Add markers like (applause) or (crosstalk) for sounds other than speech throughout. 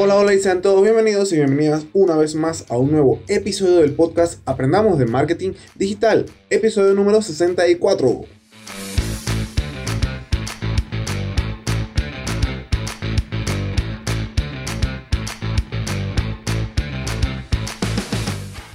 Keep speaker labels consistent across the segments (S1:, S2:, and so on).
S1: Hola, hola y sean todos bienvenidos y bienvenidas una vez más a un nuevo episodio del podcast Aprendamos de Marketing Digital, episodio número 64.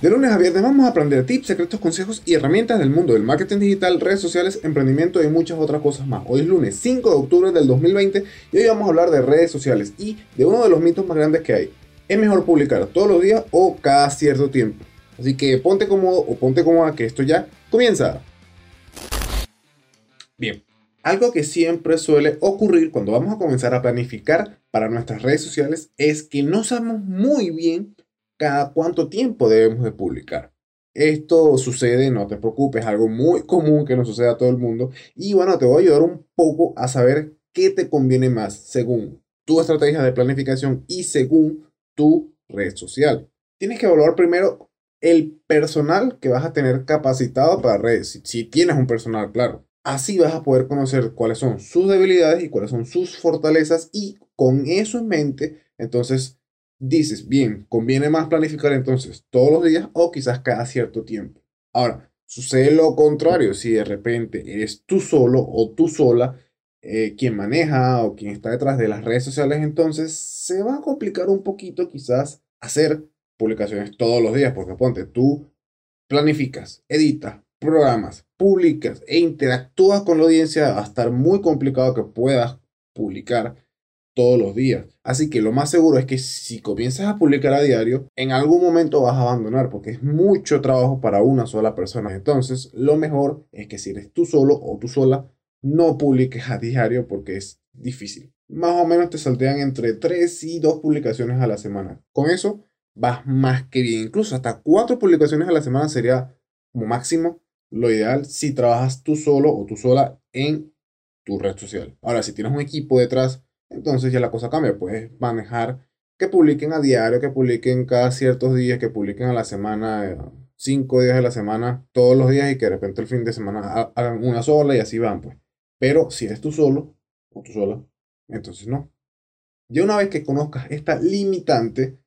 S1: De lunes a viernes vamos a aprender tips, secretos, consejos y herramientas del mundo del marketing digital, redes sociales, emprendimiento y muchas otras cosas más. Hoy es lunes 5 de octubre del 2020 y hoy vamos a hablar de redes sociales y de uno de los mitos más grandes que hay. ¿Es mejor publicar todos los días o cada cierto tiempo? Así que ponte cómodo o ponte cómoda que esto ya comienza. Bien, algo que siempre suele ocurrir cuando vamos a comenzar a planificar para nuestras redes sociales es que no sabemos muy bien cada cuánto tiempo debemos de publicar. Esto sucede, no te preocupes, es algo muy (laughs) común que nos sucede a todo el mundo. Y bueno, te voy a ayudar un poco a saber qué te conviene más según tu estrategia de planificación y según tu red social. Tienes que evaluar primero el personal que vas a tener capacitado para redes, si, si tienes un personal, claro. Así vas a poder conocer cuáles son sus debilidades y cuáles son sus fortalezas y con eso en mente, entonces dices, bien, conviene más planificar entonces todos los días o quizás cada cierto tiempo. Ahora, sucede lo contrario, si de repente eres tú solo o tú sola eh, quien maneja o quien está detrás de las redes sociales, entonces se va a complicar un poquito quizás hacer publicaciones todos los días, porque ponte, tú planificas, editas, programas, publicas e interactúas con la audiencia, va a estar muy complicado que puedas publicar todos los días. Así que lo más seguro es que si comienzas a publicar a diario, en algún momento vas a abandonar porque es mucho trabajo para una sola persona. Entonces, lo mejor es que si eres tú solo o tú sola, no publiques a diario porque es difícil. Más o menos te saltean entre 3 y 2 publicaciones a la semana. Con eso vas más que bien. Incluso hasta 4 publicaciones a la semana sería como máximo lo ideal si trabajas tú solo o tú sola en tu red social. Ahora, si tienes un equipo detrás, entonces ya la cosa cambia. Puedes manejar que publiquen a diario, que publiquen cada ciertos días, que publiquen a la semana, cinco días de la semana, todos los días y que de repente el fin de semana hagan una sola y así van, pues. Pero si eres tú solo o tú sola, entonces no. Ya una vez que conozcas esta limitante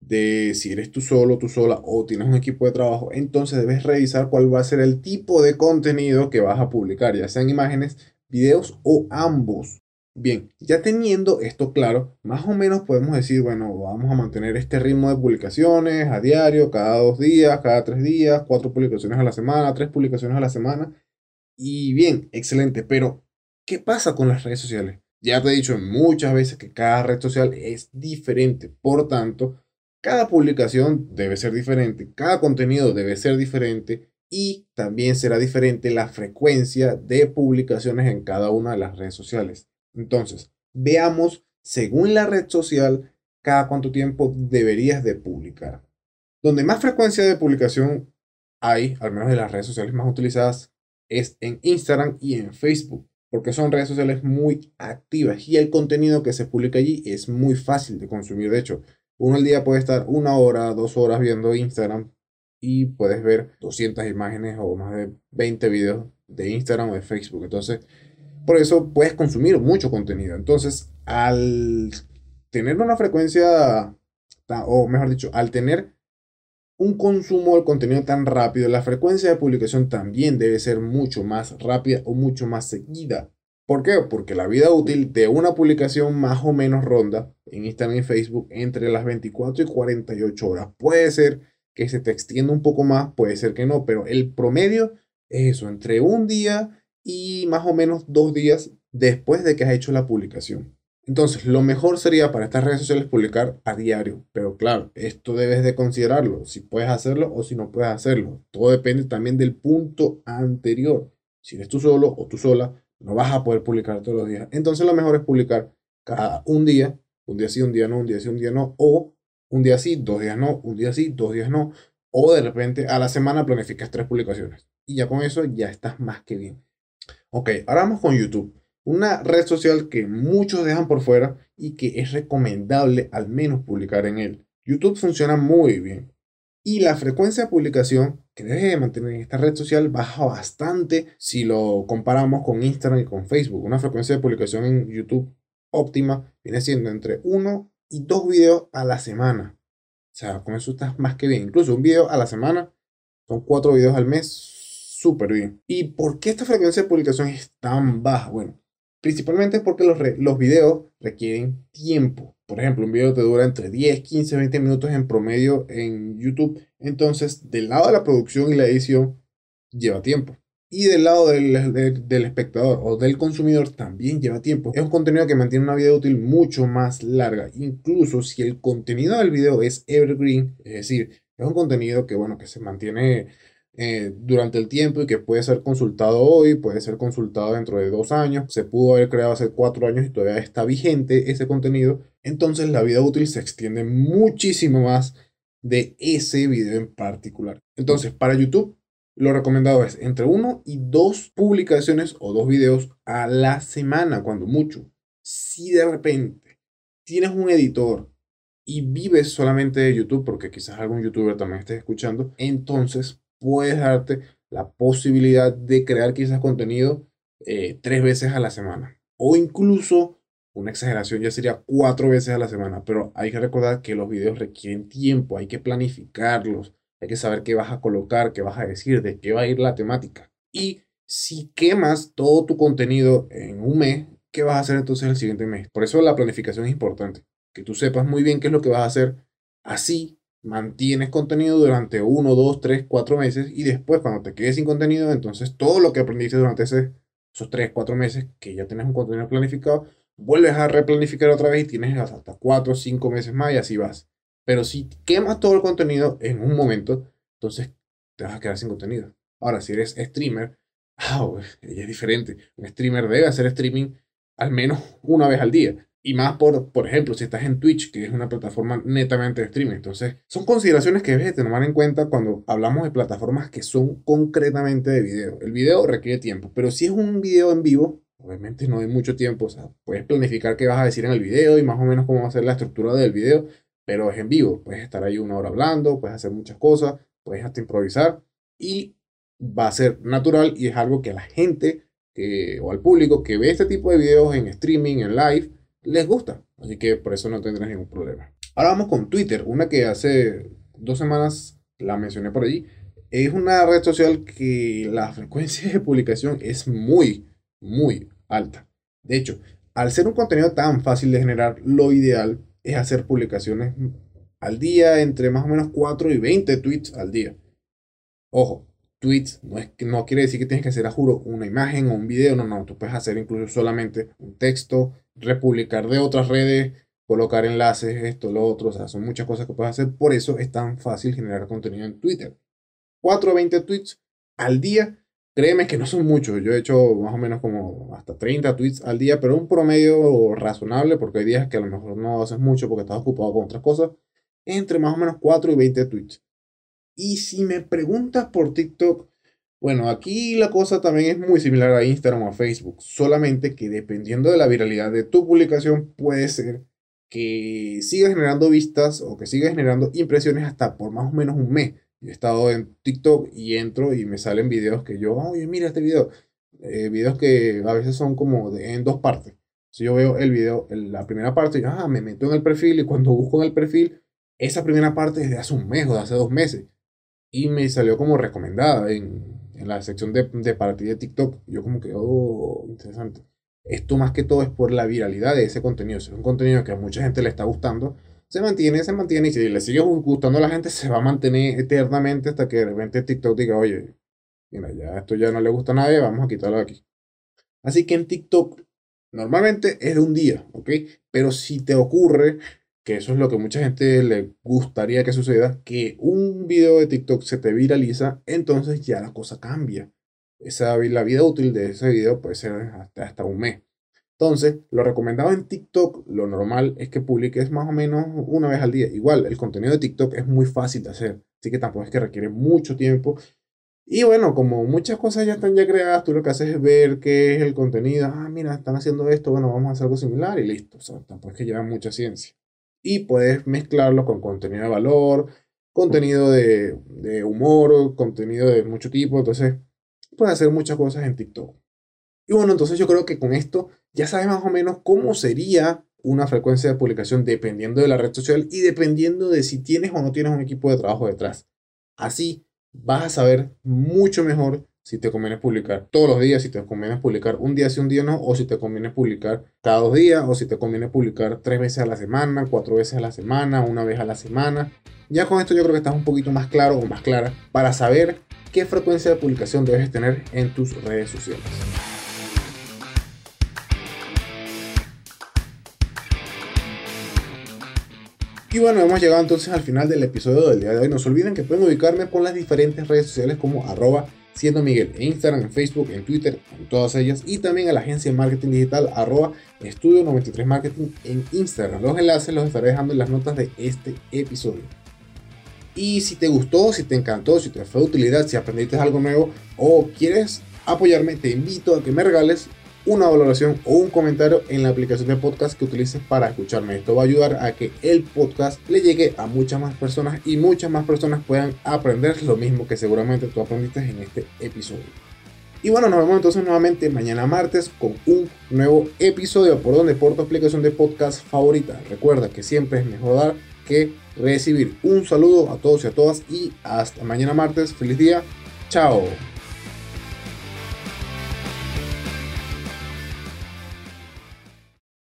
S1: de si eres tú solo, tú sola o tienes un equipo de trabajo, entonces debes revisar cuál va a ser el tipo de contenido que vas a publicar, ya sean imágenes, videos o ambos. Bien, ya teniendo esto claro, más o menos podemos decir, bueno, vamos a mantener este ritmo de publicaciones a diario, cada dos días, cada tres días, cuatro publicaciones a la semana, tres publicaciones a la semana. Y bien, excelente, pero ¿qué pasa con las redes sociales? Ya te he dicho muchas veces que cada red social es diferente, por tanto, cada publicación debe ser diferente, cada contenido debe ser diferente y también será diferente la frecuencia de publicaciones en cada una de las redes sociales. Entonces, veamos, según la red social, cada cuánto tiempo deberías de publicar. Donde más frecuencia de publicación hay, al menos de las redes sociales más utilizadas, es en Instagram y en Facebook, porque son redes sociales muy activas y el contenido que se publica allí es muy fácil de consumir. De hecho, uno al día puede estar una hora, dos horas viendo Instagram y puedes ver 200 imágenes o más de 20 videos de Instagram o de Facebook. Entonces, por eso puedes consumir mucho contenido. Entonces, al tener una frecuencia, o mejor dicho, al tener un consumo del contenido tan rápido, la frecuencia de publicación también debe ser mucho más rápida o mucho más seguida. ¿Por qué? Porque la vida útil de una publicación más o menos ronda en Instagram y Facebook entre las 24 y 48 horas. Puede ser que se te extienda un poco más, puede ser que no, pero el promedio es eso, entre un día y más o menos dos días después de que has hecho la publicación. Entonces, lo mejor sería para estas redes sociales publicar a diario, pero claro, esto debes de considerarlo, si puedes hacerlo o si no puedes hacerlo. Todo depende también del punto anterior. Si eres tú solo o tú sola, no vas a poder publicar todos los días. Entonces, lo mejor es publicar cada un día, un día sí, un día no, un día sí, un día no, o un día sí, dos días no, un día sí, dos días no, o de repente a la semana planificas tres publicaciones. Y ya con eso ya estás más que bien. Ok, ahora vamos con YouTube. Una red social que muchos dejan por fuera y que es recomendable al menos publicar en él. YouTube funciona muy bien. Y la frecuencia de publicación que debes mantener en esta red social baja bastante si lo comparamos con Instagram y con Facebook. Una frecuencia de publicación en YouTube óptima viene siendo entre 1 y dos videos a la semana. O sea, con eso estás más que bien. Incluso un video a la semana son cuatro videos al mes, súper bien. ¿Y por qué esta frecuencia de publicación es tan baja? Bueno, principalmente porque los, los videos requieren tiempo. Por ejemplo, un video te dura entre 10, 15, 20 minutos en promedio en YouTube. Entonces, del lado de la producción y la edición, lleva tiempo. Y del lado del, del, espectador o del consumidor también lleva tiempo. Es un contenido que mantiene una vida útil mucho más larga. Incluso si el contenido del video es evergreen, es decir, es un contenido que, bueno, que se mantiene eh, durante el tiempo y que puede ser consultado hoy, puede ser consultado dentro de dos años, se pudo haber creado hace cuatro años y todavía está vigente ese contenido, entonces la vida útil se extiende muchísimo más de ese video en particular. Entonces, para YouTube lo recomendado es entre uno y dos publicaciones o dos videos a la semana, cuando mucho. Si de repente tienes un editor y vives solamente de YouTube, porque quizás algún youtuber también esté escuchando, entonces puedes darte la posibilidad de crear quizás contenido eh, tres veces a la semana. O incluso, una exageración ya sería cuatro veces a la semana, pero hay que recordar que los videos requieren tiempo, hay que planificarlos, hay que saber qué vas a colocar, qué vas a decir, de qué va a ir la temática. Y si quemas todo tu contenido en un mes, ¿qué vas a hacer entonces el siguiente mes? Por eso la planificación es importante. Que tú sepas muy bien qué es lo que vas a hacer. Así mantienes contenido durante uno, dos, tres, cuatro meses y después cuando te quedes sin contenido, entonces todo lo que aprendiste durante ese, esos tres, cuatro meses que ya tienes un contenido planificado, vuelves a replanificar otra vez y tienes hasta cuatro, cinco meses más y así vas. Pero si quemas todo el contenido en un momento, entonces te vas a quedar sin contenido. Ahora, si eres streamer, ah, es diferente. Un streamer debe hacer streaming al menos una vez al día. Y más por, por ejemplo, si estás en Twitch, que es una plataforma netamente de streaming. Entonces, son consideraciones que debes de tomar en cuenta cuando hablamos de plataformas que son concretamente de video. El video requiere tiempo, pero si es un video en vivo, obviamente no hay mucho tiempo. O sea, puedes planificar qué vas a decir en el video y más o menos cómo va a ser la estructura del video pero es en vivo. Puedes estar ahí una hora hablando, puedes hacer muchas cosas, puedes hasta improvisar y va a ser natural y es algo que a la gente o al público que ve este tipo de videos en streaming, en live, les gusta. Así que por eso no tendrás ningún problema. Ahora vamos con Twitter, una que hace dos semanas la mencioné por allí. Es una red social que la frecuencia de publicación es muy, muy alta. De hecho, al ser un contenido tan fácil de generar, lo ideal es hacer publicaciones al día entre más o menos 4 y 20 tweets al día. Ojo, tweets no, es, no quiere decir que tienes que hacer a juro una imagen o un video, no, no, tú puedes hacer incluso solamente un texto, republicar de otras redes, colocar enlaces, esto, lo otro, o sea, son muchas cosas que puedes hacer, por eso es tan fácil generar contenido en Twitter. 4 o 20 tweets al día Créeme que no son muchos. Yo he hecho más o menos como hasta 30 tweets al día, pero un promedio razonable porque hay días que a lo mejor no haces mucho porque estás ocupado con otras cosas. Entre más o menos 4 y 20 tweets. Y si me preguntas por TikTok, bueno, aquí la cosa también es muy similar a Instagram o a Facebook. Solamente que dependiendo de la viralidad de tu publicación, puede ser que sigas generando vistas o que sigas generando impresiones hasta por más o menos un mes he estado en TikTok y entro y me salen videos que yo, oye, mira este video. Eh, videos que a veces son como de, en dos partes. Si yo veo el video, la primera parte, yo, ah, me meto en el perfil y cuando busco en el perfil, esa primera parte es de hace un mes o de hace dos meses. Y me salió como recomendada en, en la sección de, de partida de TikTok. Yo como que, oh, interesante. Esto más que todo es por la viralidad de ese contenido. es un contenido que a mucha gente le está gustando se mantiene, se mantiene y si le sigue gustando a la gente, se va a mantener eternamente hasta que de repente TikTok diga, oye, mira, ya esto ya no le gusta a nadie, vamos a quitarlo de aquí. Así que en TikTok normalmente es de un día, ¿ok? Pero si te ocurre, que eso es lo que mucha gente le gustaría que suceda, que un video de TikTok se te viraliza, entonces ya la cosa cambia. Esa, la vida útil de ese video puede ser hasta, hasta un mes. Entonces, lo recomendado en TikTok, lo normal es que publiques más o menos una vez al día. Igual, el contenido de TikTok es muy fácil de hacer, así que tampoco es que requiere mucho tiempo. Y bueno, como muchas cosas ya están ya creadas, tú lo que haces es ver qué es el contenido. Ah, mira, están haciendo esto, bueno, vamos a hacer algo similar y listo. O sea, tampoco es que lleva mucha ciencia. Y puedes mezclarlo con contenido de valor, contenido de, de humor, contenido de mucho tipo. Entonces, puedes hacer muchas cosas en TikTok. Y bueno, entonces yo creo que con esto ya sabes más o menos cómo sería una frecuencia de publicación dependiendo de la red social y dependiendo de si tienes o no tienes un equipo de trabajo detrás. Así vas a saber mucho mejor si te conviene publicar todos los días, si te conviene publicar un día sí, un día no, o si te conviene publicar cada dos días, o si te conviene publicar tres veces a la semana, cuatro veces a la semana, una vez a la semana. Ya con esto yo creo que estás un poquito más claro o más clara para saber qué frecuencia de publicación debes tener en tus redes sociales. Y bueno, hemos llegado entonces al final del episodio del día de hoy. No se olviden que pueden ubicarme por las diferentes redes sociales como arroba siendo Miguel en Instagram, en Facebook, en Twitter, en todas ellas. Y también a la agencia de marketing digital arroba estudio 93 marketing en Instagram. Los enlaces los estaré dejando en las notas de este episodio. Y si te gustó, si te encantó, si te fue de utilidad, si aprendiste algo nuevo o quieres apoyarme, te invito a que me regales una valoración o un comentario en la aplicación de podcast que utilices para escucharme. Esto va a ayudar a que el podcast le llegue a muchas más personas y muchas más personas puedan aprender lo mismo que seguramente tú aprendiste en este episodio. Y bueno, nos vemos entonces nuevamente mañana martes con un nuevo episodio por donde por tu aplicación de podcast favorita. Recuerda que siempre es mejor dar que recibir. Un saludo a todos y a todas y hasta mañana martes. Feliz día. Chao.